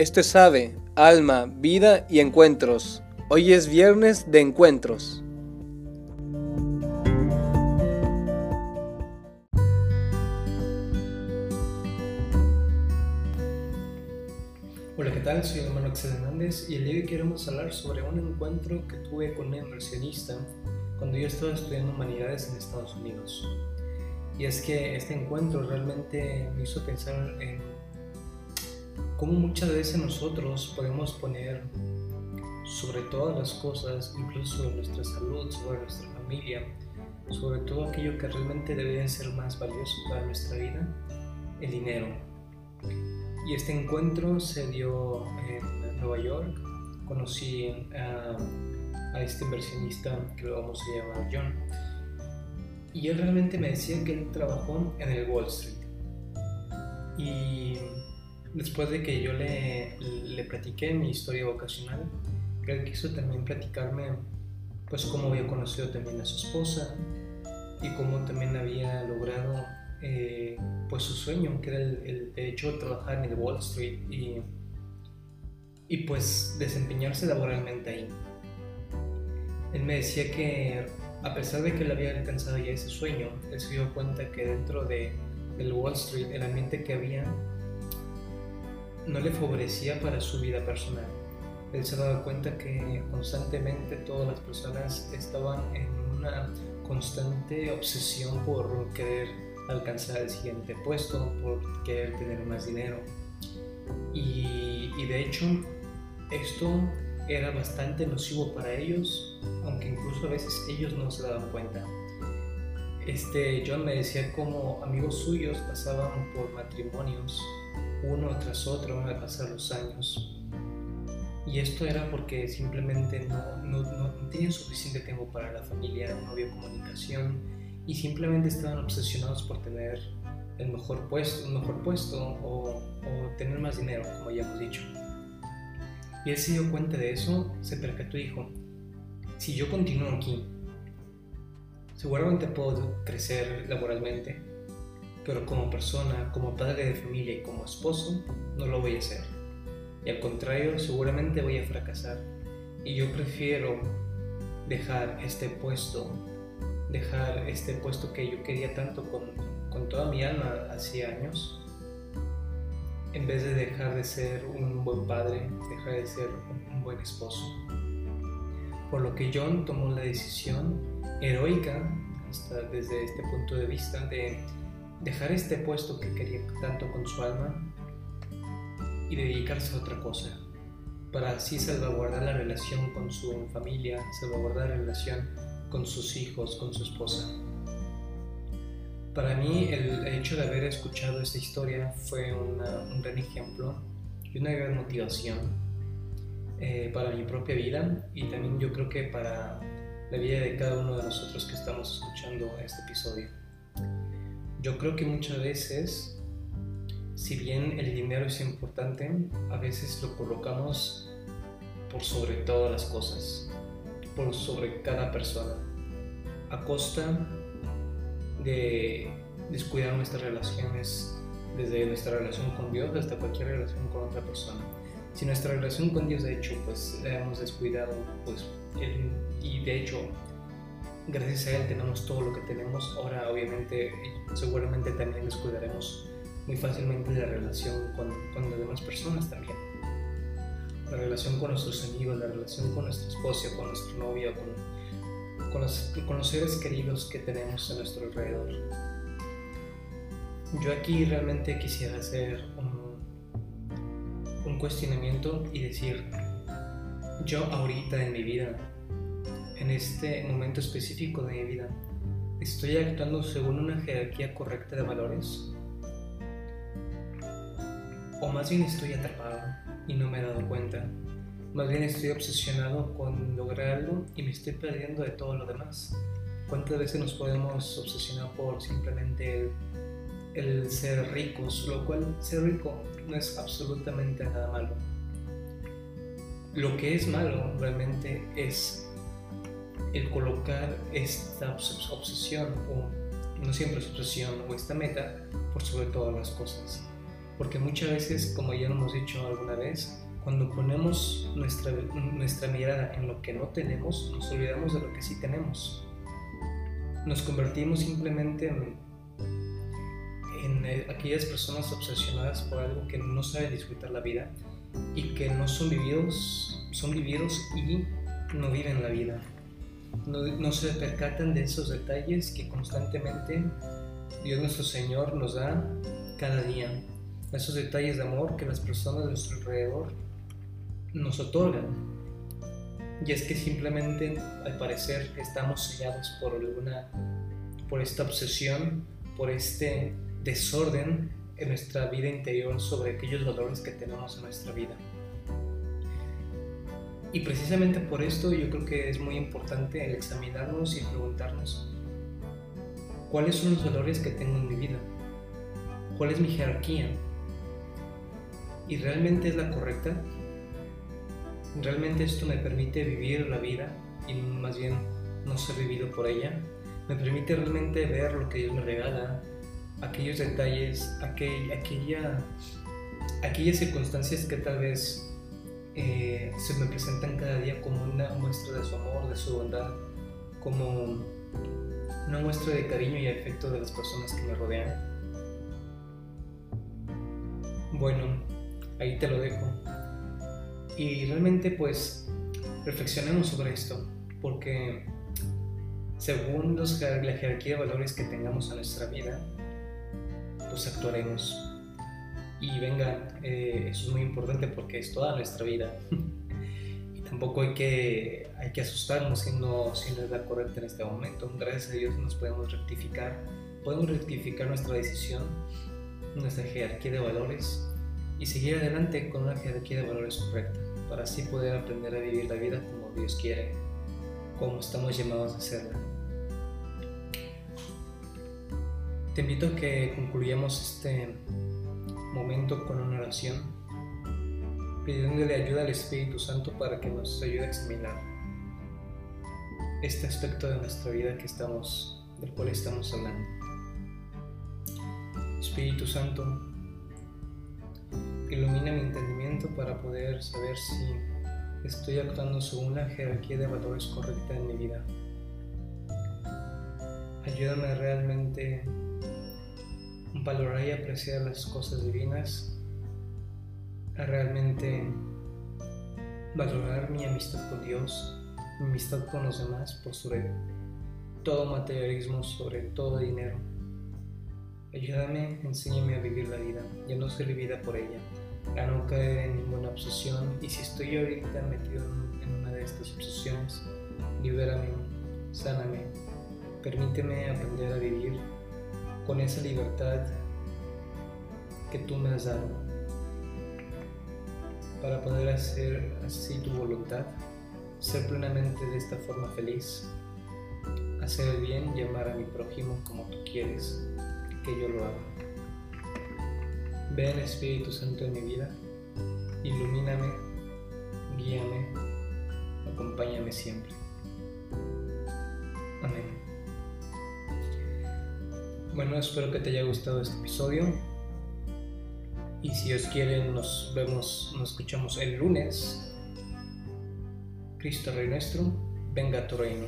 Esto es Ave, Alma, Vida y Encuentros. Hoy es viernes de encuentros. Hola, ¿qué tal? Soy hermano Axel Hernández y el día de hoy queremos hablar sobre un encuentro que tuve con un inversionista cuando yo estaba estudiando humanidades en Estados Unidos. Y es que este encuentro realmente me hizo pensar en cómo muchas veces nosotros podemos poner sobre todas las cosas, incluso nuestra salud, sobre nuestra familia, sobre todo aquello que realmente debería ser más valioso para nuestra vida, el dinero. Y este encuentro se dio en Nueva York. Conocí a, a este inversionista que lo vamos a llamar John. Y él realmente me decía que él trabajó en el Wall Street. Y después de que yo le, le platiqué mi historia vocacional, él quiso también platicarme pues cómo había conocido también a su esposa y cómo también había logrado eh, pues su sueño, que era el, de hecho trabajar en el Wall Street y, y pues desempeñarse laboralmente ahí. Él me decía que a pesar de que él había alcanzado ya ese sueño, él se dio cuenta que dentro de, del Wall Street, el ambiente que había no le favorecía para su vida personal. Él se daba cuenta que constantemente todas las personas estaban en una constante obsesión por querer alcanzar el siguiente puesto, por querer tener más dinero. Y, de hecho, esto era bastante nocivo para ellos, aunque incluso a veces ellos no se daban cuenta. Este John me decía como amigos suyos pasaban por matrimonios uno tras otro al pasar los años. Y esto era porque simplemente no, no, no, tenían suficiente tiempo para la familia, no había comunicación y simplemente estaban obsesionados por tener el mejor puesto, un mejor puesto o, o tener más dinero, como ya hemos dicho. Y él se dio cuenta de eso, se percató y dijo, si yo continúo aquí, seguramente puedo crecer laboralmente, pero como persona, como padre de familia y como esposo, no lo voy a hacer. Y al contrario, seguramente voy a fracasar. Y yo prefiero dejar este puesto, dejar este puesto que yo quería tanto con, con toda mi alma hacía años, en vez de dejar de ser un buen padre, dejar de ser un buen esposo. Por lo que John tomó la decisión heroica, hasta desde este punto de vista, de dejar este puesto que quería tanto con su alma y dedicarse a otra cosa, para así salvaguardar la relación con su familia, salvaguardar la relación con sus hijos, con su esposa. Para mí el hecho de haber escuchado esta historia fue un gran ejemplo y una gran motivación eh, para mi propia vida y también yo creo que para la vida de cada uno de nosotros que estamos escuchando este episodio. Yo creo que muchas veces, si bien el dinero es importante, a veces lo colocamos por sobre todas las cosas, por sobre cada persona, a costa de descuidar nuestras relaciones, desde nuestra relación con Dios hasta cualquier relación con otra persona. Si nuestra relación con Dios, de hecho, pues la hemos descuidado, pues, y de hecho, gracias a Él tenemos todo lo que tenemos, ahora obviamente, seguramente también descuidaremos muy fácilmente la relación con, con las demás personas también. La relación con nuestros amigos, la relación con nuestra esposa, con nuestra novia, con con los, con los seres queridos que tenemos a nuestro alrededor. Yo aquí realmente quisiera hacer un, un cuestionamiento y decir, yo ahorita en mi vida, en este momento específico de mi vida, ¿estoy actuando según una jerarquía correcta de valores? ¿O más bien estoy atrapado y no me he dado cuenta? Más bien estoy obsesionado con lograr algo y me estoy perdiendo de todo lo demás. ¿Cuántas veces nos podemos obsesionar por simplemente el, ser ricos? Lo cual ser rico no es absolutamente nada malo. Lo que es malo realmente es el colocar esta obsesión, o no siempre es obsesión, o esta meta por sobre todas las cosas. Porque muchas veces, como ya hemos dicho alguna vez, cuando ponemos nuestra, nuestra mirada en lo que no tenemos, nos olvidamos de lo que sí tenemos. Nos convertimos simplemente en, en eh, aquellas personas obsesionadas por algo que no saben disfrutar la vida y que no son vividos, son vividos y no viven la vida. No, se percatan de esos detalles que constantemente Dios nuestro Señor nos da cada día. Esos detalles de amor que las personas de nuestro alrededor nos otorgan. Y es que simplemente al parecer estamos sellados por alguna, por esta obsesión, por este desorden en nuestra vida interior sobre aquellos valores que tenemos en nuestra vida. Y precisamente por esto yo creo que es muy importante el examinarnos y preguntarnos cuáles son los valores que tengo en mi vida, cuál es mi jerarquía y realmente es la correcta. Realmente esto me permite vivir la vida y más bien no ser vivido por ella. Me permite realmente ver lo que Dios me regala, aquellos detalles, aquella, aquellas circunstancias que tal vez eh, se me presentan cada día como una muestra de su amor, de su bondad, como una muestra de cariño y afecto de las personas que me rodean. Bueno, ahí te lo dejo. Y realmente pues reflexionemos sobre esto, porque según la jerarquía de valores que tengamos en nuestra vida, pues actuaremos. Y venga, eh, eso es muy importante porque es toda nuestra vida. y tampoco hay que, hay que asustarnos si no, si no es la correcta en este momento. Gracias a Dios nos podemos rectificar. Podemos rectificar nuestra decisión, nuestra jerarquía de valores y seguir adelante con una jerarquía de valores correcta para así poder aprender a vivir la vida como Dios quiere, como estamos llamados a hacerla. Te invito a que concluyamos este momento con una oración, pidiéndole ayuda al Espíritu Santo para que nos ayude a examinar este aspecto de nuestra vida que estamos, del cual estamos hablando. Espíritu Santo, ilumina mi entendimiento para poder saber si estoy actuando según la jerarquía de valores correcta en mi vida. Ayúdame realmente valorar y apreciar las cosas divinas, a realmente valorar mi amistad con Dios, mi amistad con los demás por sobre todo materialismo, sobre todo dinero. Ayúdame, enséñame a vivir la vida y a no ser vivida por ella, a no caer en ninguna obsesión y si estoy ahorita metido en una de estas obsesiones, libérame, sáname, permíteme aprender a vivir con esa libertad que tú me has dado para poder hacer así tu voluntad, ser plenamente de esta forma feliz, hacer el bien y amar a mi prójimo como tú quieres que yo lo haga. Ven Espíritu Santo en mi vida, ilumíname, guíame, acompáñame siempre. Amén. Bueno, espero que te haya gustado este episodio. Y si Dios quiere, nos vemos, nos escuchamos el lunes. Cristo Rey nuestro, venga a tu reino.